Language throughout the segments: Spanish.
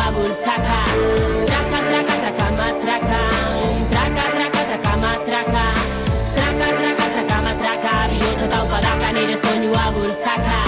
soinua bultzaka. Traka, traka, traka, matraka. Traka, traka, traka, matraka. Traka, traka, traka, matraka. Bihotza taupadaka nire soinua bultzaka.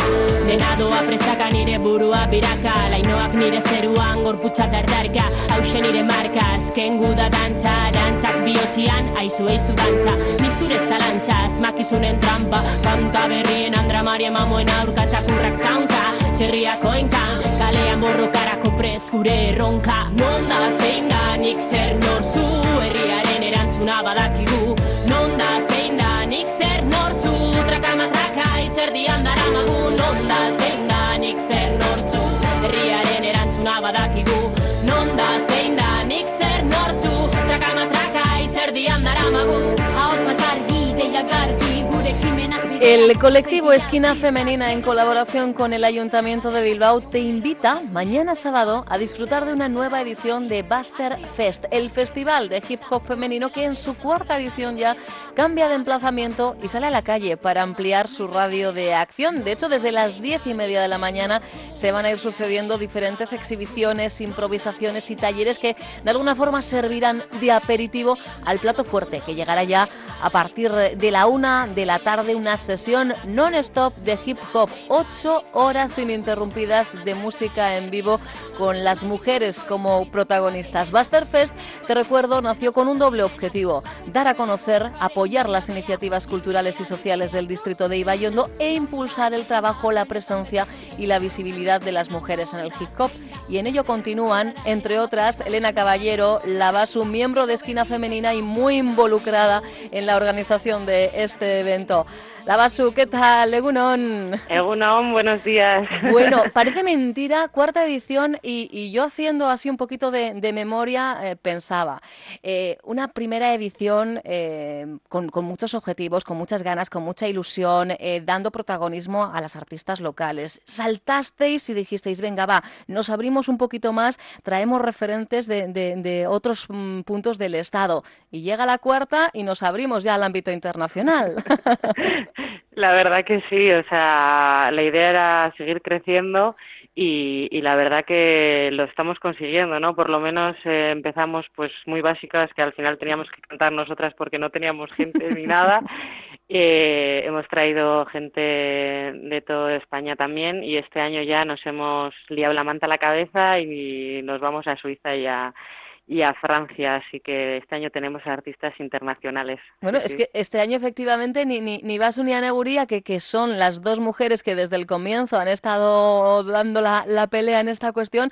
Dena doa presaka nire burua biraka. Lainoak nire zeruan gorputza dardarka. Hauxe nire marka, azken guda dantza. Dantzak bihotzian, aizu eizu dantza. Ni zure zalantza, asmakizunen trampa. Kanta berrien Andra Maria mamoen aurka txakurrak zaunka. Txerriak oinka, kalean borrokarako prez gure erronka. Non da zein da nik zer norzu, herriaren erantzuna badakigu. Non da zein da nik zer norzu, traka matraka izerdian daramagu. Non da zein da nik zer norzu, herriaren erantzuna badakigu. Non da zein da nik zer norzu, traka matraka izerdian daramagu. Ahotsak argi, deia garbi, gure ekimenak bidean El colectivo Esquina Femenina, en colaboración con el Ayuntamiento de Bilbao, te invita mañana sábado a disfrutar de una nueva edición de Buster Fest, el festival de hip hop femenino que en su cuarta edición ya cambia de emplazamiento y sale a la calle para ampliar su radio de acción. De hecho, desde las diez y media de la mañana se van a ir sucediendo diferentes exhibiciones, improvisaciones y talleres que de alguna forma servirán de aperitivo al plato fuerte que llegará ya a partir de la una de la tarde, una sesión non-stop de hip hop, ocho horas ininterrumpidas de música en vivo con las mujeres como protagonistas. Busterfest, te recuerdo, nació con un doble objetivo, dar a conocer, apoyar las iniciativas culturales y sociales del distrito de Ibayondo e impulsar el trabajo, la presencia y la visibilidad de las mujeres en el hip hop. Y en ello continúan, entre otras, Elena Caballero, la Basu, miembro de Esquina Femenina y muy involucrada en la organización de este evento. La Basu, ¿qué tal? Egunon. Egunon, buenos días. Bueno, parece mentira, cuarta edición, y, y yo haciendo así un poquito de, de memoria eh, pensaba, eh, una primera edición eh, con, con muchos objetivos, con muchas ganas, con mucha ilusión, dando protagonismo a las artistas locales. Saltasteis y dijisteis, venga, va, nos abrimos un poquito más, traemos referentes de, de- de otros mm, puntos del Estado. Y llega la cuarta y nos abrimos ya al ámbito internacional. La verdad que sí, o sea, la idea era seguir creciendo y, y la verdad que lo estamos consiguiendo, ¿no? Por lo menos eh, empezamos pues muy básicas que al final teníamos que cantar nosotras porque no teníamos gente ni nada. Eh, hemos traído gente de toda España también y este año ya nos hemos liado la manta a la cabeza y nos vamos a Suiza y a, y a Francia, así que este año tenemos artistas internacionales. Bueno, Sí, es que este año efectivamente ni, ni, ni Basu ni Aneguría, que, que son las dos mujeres que desde el comienzo han estado dando la, la pelea en esta cuestión,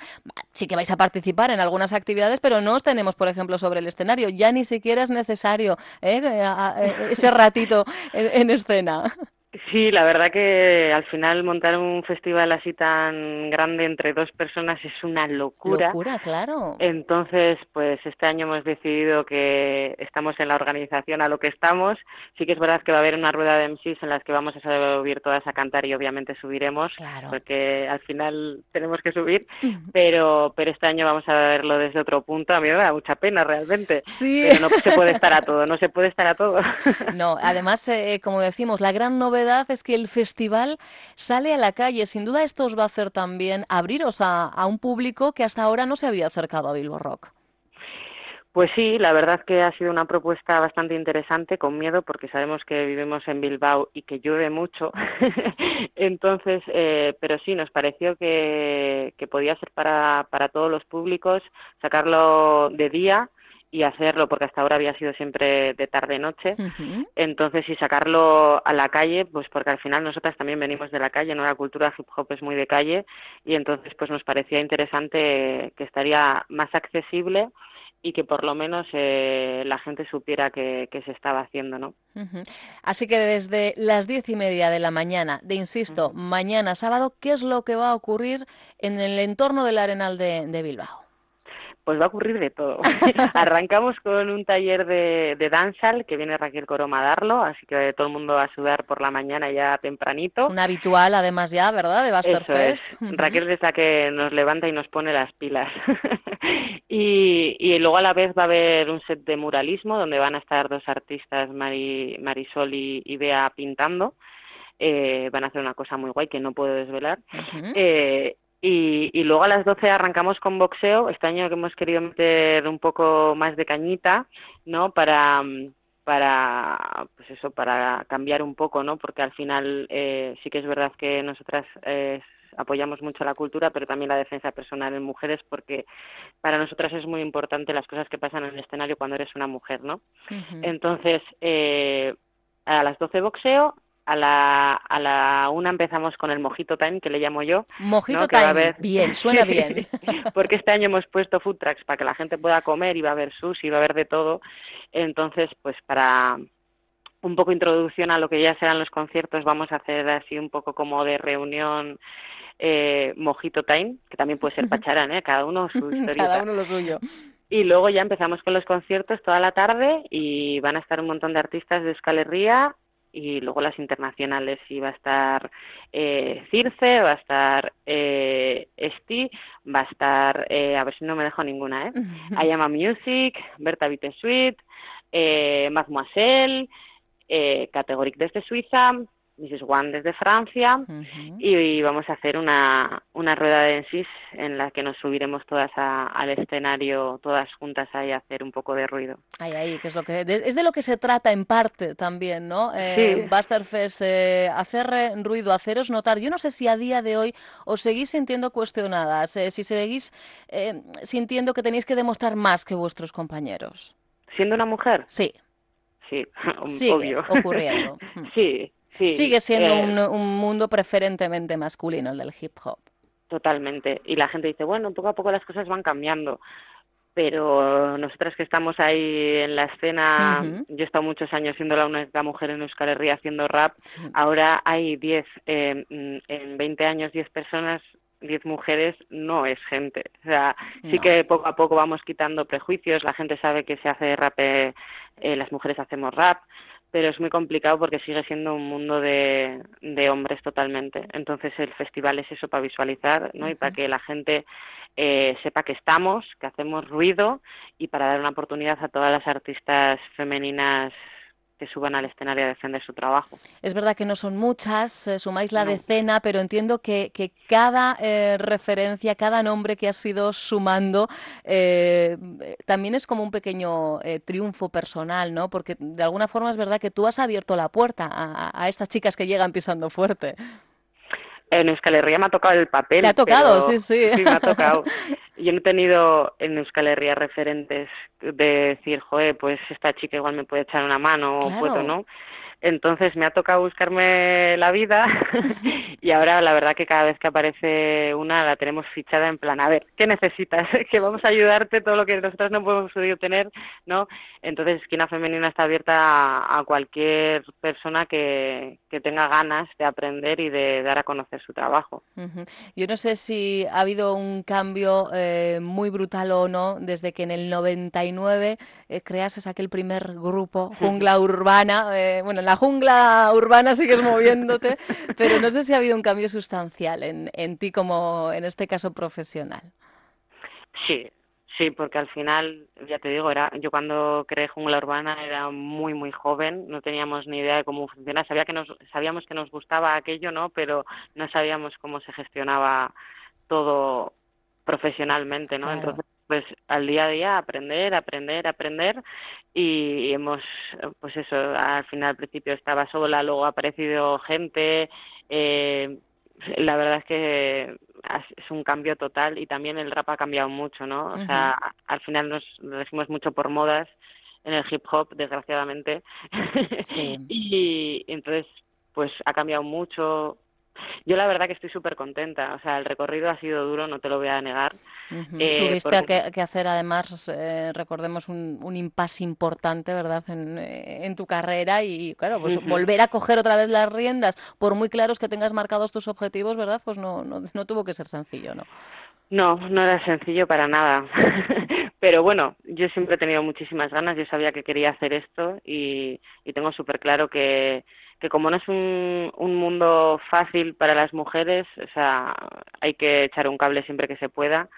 sí que vais a participar en algunas actividades, pero no os tenemos, por ejemplo, sobre el escenario. Ya ni siquiera es necesario ¿eh? Ese ratito en, en escena. Sí, la verdad que al final montar un festival así tan grande entre dos personas es una locura. Locura, claro. Entonces, pues este año hemos decidido que estamos en la organización a lo que estamos. Sí que es verdad que va a haber una rueda de MCs en las que vamos a subir todas a cantar y obviamente subiremos, Claro. porque al final tenemos que subir, pero, pero este año vamos a verlo desde otro punto. A mí me da mucha pena realmente, Sí. pero no se puede estar a todo, no se puede estar a todo. No, además, eh, como decimos, la gran novedad es que el festival sale a la calle. Sin duda esto os va a hacer también abriros a, un público que hasta ahora no se había acercado a Bilbo Rock. Pues sí, la verdad que ha sido una propuesta bastante interesante, con miedo, porque sabemos que vivimos en Bilbao y que llueve mucho. Entonces, eh, pero sí, nos pareció que, podía ser para todos los públicos, sacarlo de día y hacerlo, porque hasta ahora había sido siempre de tarde-noche. Entonces, y sacarlo a la calle, pues porque al final nosotras también venimos de la calle, ¿no? La cultura hip hop es muy de calle y entonces pues nos parecía interesante que estaría más accesible y que por lo menos eh, la gente supiera que, se estaba haciendo, ¿no? Así que desde las diez y media de la mañana, de insisto, mañana sábado, ¿qué es lo que va a ocurrir en el entorno del Arenal de Bilbao? Pues va a ocurrir de todo. Arrancamos con un taller de, de dancehall que viene Raquel Coroma a darlo, así que todo el mundo va a sudar por la mañana ya tempranito. Un habitual además ya, ¿verdad? De Buster Fest. Raquel es la que nos levanta y nos pone las pilas. y, y, luego a la vez va a haber un set de muralismo donde van a estar dos artistas, Marisol y, Bea, pintando. Eh, van a hacer una cosa muy guay que no puedo desvelar. Y, luego a las 12 arrancamos con boxeo. Este año que hemos querido meter un poco más de cañita, ¿no? Para, para pues eso, para cambiar un poco, ¿no? Porque al final eh, sí que es verdad que nosotras eh, apoyamos mucho la cultura, pero también la defensa personal en mujeres, porque para nosotras es muy importante las cosas que pasan en el escenario cuando eres una mujer, ¿no? Entonces, eh, a las 12 boxeo, a la, a la una empezamos con el Mojito Time, que le llamo yo. Mojito Time, bien, suena bien. Porque este año hemos puesto food trucks para que la gente pueda comer, y va a haber sushi, va a haber de todo. Entonces, pues para un poco introducción a lo que ya serán los conciertos, vamos a hacer así un poco como de reunión eh, Mojito Time, que también puede ser pacharán, ¿eh? cada uno su historia. cada uno lo suyo. Y luego ya empezamos con los conciertos toda la tarde y van a estar un montón de artistas de Euskal Herria y luego las internacionales y va a estar eh, Circe, va a estar eh, Esti, va a estar, eh, a ver si no me dejo ninguna, ¿eh? Ayama Music, Berta Bittesuit, eh, Mademoiselle, eh, Categoric desde Suiza, Mrs. One desde Francia y, vamos a hacer una, una rueda de ensis en la que nos subiremos todas al escenario, todas juntas ahí a hacer un poco de ruido. Ay, ay, que es lo que es de lo que se trata en parte también, ¿no? Eh, Busterfest, eh, hacer ruido, haceros notar. Yo no sé si a día de hoy os seguís sintiendo cuestionadas, eh, si seguís eh, sintiendo que tenéis que demostrar más que vuestros compañeros. ¿Siendo una mujer? Sí. Sí, Sigue obvio. ocurriendo. sí, Sigue siendo eh, un, mundo preferentemente masculino el del hip hop. Totalmente. Y la gente dice, bueno, poco a poco las cosas van cambiando. Pero nosotras que estamos ahí en la escena, yo he estado muchos años siendo la única mujer en Euskal Herria haciendo rap, ahora hay 10, eh, en 20 años 10 personas 10 mujeres no es gente. O sea, sí que poco a poco vamos quitando prejuicios, la gente sabe que se hace rap, eh, las mujeres hacemos rap, pero es muy complicado porque sigue siendo un mundo de, de hombres totalmente. Entonces el festival es eso para visualizar ¿no? y para que la gente eh, sepa que estamos, que hacemos ruido y para dar una oportunidad a todas las artistas femeninas que suban al escenario a defender su trabajo. Es verdad que no son muchas, eh, sumáis la decena, pero entiendo que, que cada eh, referencia, cada nombre que has ido sumando, eh, también es como un pequeño triunfo personal, ¿no? Porque de alguna forma es verdad que tú has abierto la puerta a, a estas chicas que llegan pisando fuerte. En Euskal Herria me ha tocado el papel. Te ha tocado, sí, sí. Sí, me ha tocado. Yo no he tenido en Euskal Herria referentes de decir, joder, pues esta chica igual me puede echar una mano o puedo, ¿no? Entonces me ha tocado buscarme la vida y ahora la verdad que cada vez que aparece una la tenemos fichada en plan, a ver, ¿qué necesitas? que vamos a ayudarte todo lo que nosotros no podemos tener, ¿no? Entonces Esquina Femenina está abierta a, cualquier persona que, que, tenga ganas de aprender y de dar a conocer su trabajo. Yo no sé si ha habido un cambio eh, muy brutal o no desde que en el 99 eh, creases aquel primer grupo, Jungla Urbana, eh, bueno, la jungla urbana sigues moviéndote, pero no sé si ha habido un cambio sustancial en, en ti como, en este caso, profesional. Sí, sí, porque al final, ya te digo, era yo cuando creé Jungla Urbana era muy, muy joven, no teníamos ni idea de cómo funcionaba, sabía que nos, sabíamos que nos gustaba aquello, ¿no? Pero no sabíamos cómo se gestionaba todo profesionalmente, ¿no? Entonces pues al día a día aprender, aprender, aprender. Y hemos, pues eso, al final al principio estaba sola, luego ha aparecido gente, eh, la verdad es que es un cambio total y también el rap ha cambiado mucho, ¿no? O sea, al final nos decimos mucho por modas en el hip hop, desgraciadamente, y entonces pues ha cambiado mucho, Yo la verdad que estoy súper contenta. O sea, el recorrido ha sido duro, no te lo voy a negar. Eh, Tuviste que, hacer además, eh, recordemos, un, un impasse importante, ¿verdad?, en, eh, en, tu carrera y, claro, pues volver a coger otra vez las riendas, por muy claros que tengas marcados tus objetivos, ¿verdad?, pues no, no, no tuvo que ser sencillo, ¿no? No, no era sencillo para nada. Pero bueno, yo siempre he tenido muchísimas ganas, yo sabía que quería hacer esto y, y tengo súper claro que, que como no es un, un, mundo fácil para las mujeres, o sea, hay que echar un cable siempre que se pueda.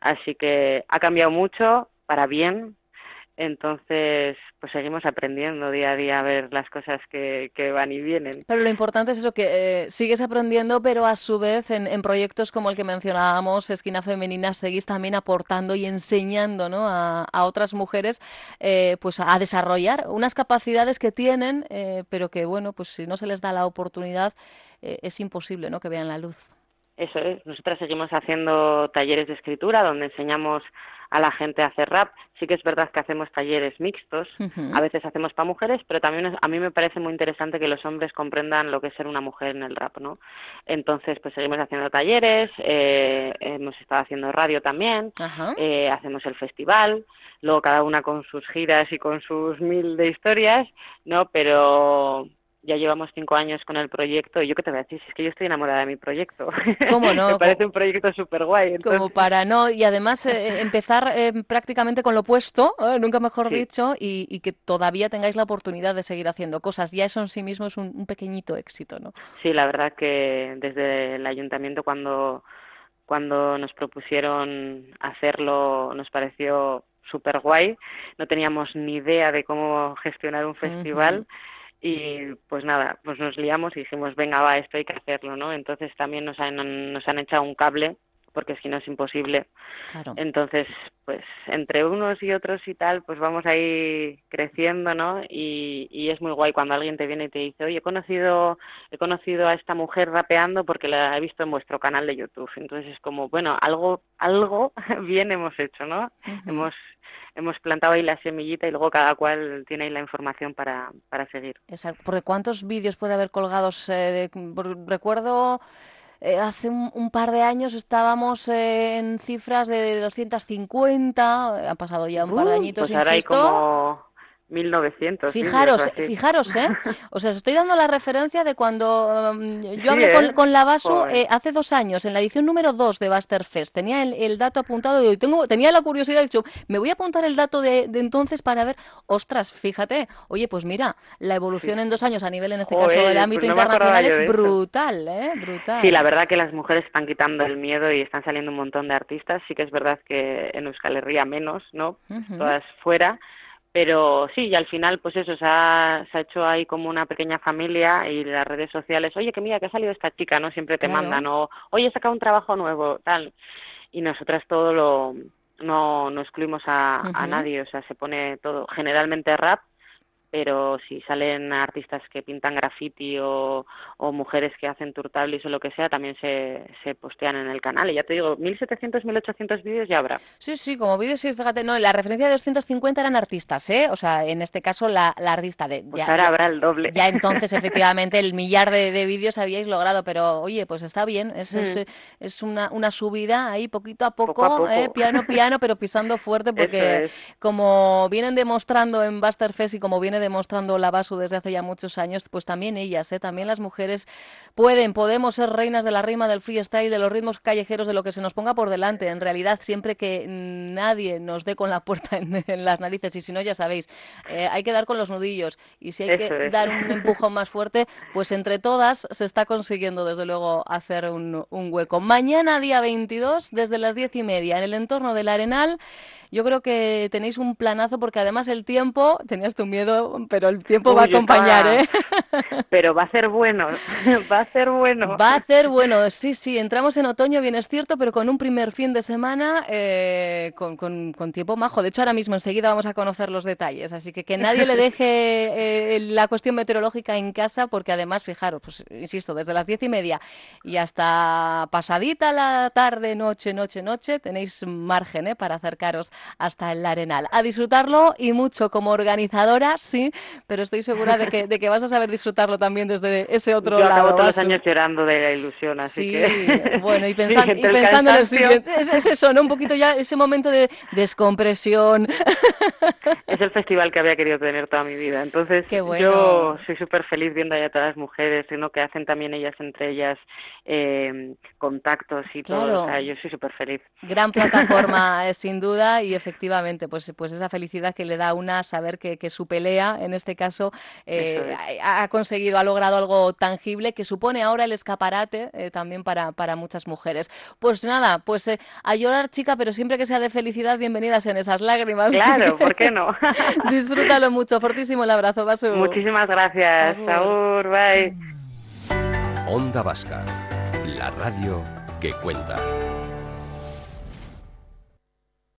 Así que ha cambiado mucho para bien, entonces, pues seguimos aprendiendo día a día a ver las cosas que, van y vienen. Pero lo importante es eso, que eh, sigues aprendiendo, pero a su vez en, proyectos como el que mencionábamos, Esquina Femenina, seguís también aportando y enseñando ¿no? a, otras mujeres eh, pues a desarrollar unas capacidades que tienen, eh, pero que, bueno, pues si no se les da la oportunidad, es imposible ¿no? que vean la luz. Eso es, nosotras seguimos haciendo talleres de escritura donde enseñamos a la gente a hacer rap. Sí que es verdad que hacemos talleres mixtos, a veces hacemos para mujeres, pero también a mí me parece muy interesante que los hombres comprendan lo que es ser una mujer en el rap, ¿no? Entonces, pues seguimos haciendo talleres, eh, hemos estado haciendo radio también, eh, hacemos el festival, luego cada una con sus giras y con sus mil de historias, ¿no? Pero ya llevamos cinco años con el proyecto y yo qué te voy a decir, es que yo estoy enamorada de mi proyecto. ¿Cómo no? Me parece un proyecto súper guay. Como para no, y además eh, eh, empezar eh, prácticamente con lo opuesto, nunca mejor dicho, y, que todavía tengáis la oportunidad de seguir haciendo cosas. Ya eso en sí mismo es un, pequeñito éxito, ¿no? Sí, la verdad que desde el ayuntamiento cuando, cuando nos propusieron hacerlo nos pareció súper guay. No teníamos ni idea de cómo gestionar un festival y pues nada, pues nos liamos y dijimos, venga, va, esto hay que hacerlo, ¿no? Entonces también nos han, nos han echado un cable, porque si no es imposible. Entonces, pues entre unos y otros y tal, pues vamos ahí creciendo, ¿no? Y, y es muy guay cuando alguien te viene y te dice, oye, he conocido, he conocido a esta mujer rapeando porque la he visto en vuestro canal de YouTube. Entonces es como, bueno, algo, algo bien hemos hecho, ¿no? Hemos hemos plantado ahí la semillita y luego cada cual tiene ahí la información para, para seguir. Exacto, porque ¿cuántos vídeos puede haber colgados? Eh, recuerdo... Eh, hace un, par de años estábamos eh, en cifras de 250, han pasado ya un par de uh, añitos, pues insisto. 1900. Fijaros, fijaros, ¿eh? O sea, os estoy dando la referencia de cuando um, yo hablé con, ¿eh? con, eh, hace dos años, en la edición número 2 de Buster Fest. Tenía el, dato apuntado y tengo, tenía la curiosidad, de dicho, me voy a apuntar el dato de, entonces para ver, ostras, fíjate, oye, pues mira, la evolución en dos años a nivel, en este caso, del ámbito pues internacional es brutal, ¿eh? Brutal. Sí, la verdad que las mujeres están quitando el miedo y están saliendo un montón de artistas. Sí que es verdad que en Euskal Herria menos, ¿no? Todas fuera pero sí, y al final, pues eso, se ha, se ha hecho ahí como una pequeña familia y las redes sociales, oye, que mira, que ha salido esta chica, ¿no? Siempre te mandan, o oye, he sacado un trabajo nuevo, tal. Y nosotras todo lo, no, no excluimos a, a nadie, o sea, se pone todo, generalmente rap, pero si salen artistas que pintan graffiti o, o mujeres que hacen turtablis o lo que sea, también se, se postean en el canal. Y ya te digo, 1.700, 1.800 vídeos ya habrá. Sí, sí, como vídeos, sí, fíjate, no, la referencia de 250 eran artistas, ¿eh? O sea, en este caso la, la artista de... Pues ahora habrá el doble. Ya entonces, efectivamente, el millar de, de, vídeos habíais logrado, pero oye, pues está bien, es, mm. es, una, una subida ahí poquito a poco, ¿eh? piano, piano, pero pisando fuerte, porque como vienen demostrando en Buster Fest y como viene demostrando la BASU desde hace ya muchos años, pues también ellas, ¿eh? también las mujeres pueden, podemos ser reinas de la rima, del freestyle, de los ritmos callejeros, de lo que se nos ponga por delante. En realidad, siempre que nadie nos dé con la puerta en, las narices, y si no, ya sabéis, eh, hay que dar con los nudillos. Y si hay que dar un empujón más fuerte, pues entre todas se está consiguiendo, desde luego, hacer un, un hueco. Mañana, día 22, desde las diez y media, en el entorno del Arenal, yo creo que tenéis un planazo porque además el tiempo, tenías tu miedo, pero el tiempo va a acompañar, ¿eh? Pero va a ser bueno, va a ser bueno. Va a ser bueno, sí, sí, entramos en otoño, bien es cierto, pero con un primer fin de semana eh, con, con, tiempo majo. De hecho, ahora mismo enseguida vamos a conocer los detalles, así que que nadie le deje eh, la cuestión meteorológica en casa porque además, fijaros, pues insisto, desde las diez y media y hasta pasadita la tarde, noche, noche, noche, tenéis margen ¿eh? para acercaros hasta el Arenal. A disfrutarlo y mucho como organizadora, sin pero estoy segura de que, de que vas a saber disfrutarlo también desde ese otro Yo lado. acabo todos los años llorando de la ilusión, así Sí, que... bueno, y, Sí, pensan- y pensando en el siguiente, es, es eso, ¿no? Un poquito ya ese momento de descompresión. Es el festival que había querido tener toda mi vida. Entonces, bueno. yo soy súper feliz viendo ahí a todas las mujeres, ¿no? que hacen también ellas entre ellas eh, contactos y todo. Claro. O sea, yo soy súper feliz. Gran plataforma, eh, sin duda, y efectivamente, pues, pues esa felicidad que le da a una saber que, que su pelea, en este caso, eh, es. ha, ha conseguido, ha logrado algo tangible que supone ahora el escaparate eh, también para, para muchas mujeres. Pues nada, pues eh, a llorar, chica, pero siempre que sea de felicidad, bienvenidas en esas lágrimas. Claro, ¿por qué no? Disfrútalo mucho. Fortísimo el abrazo, Basu. Muchísimas gracias. Agur, bye. Onda Vasca, la radio que cuenta.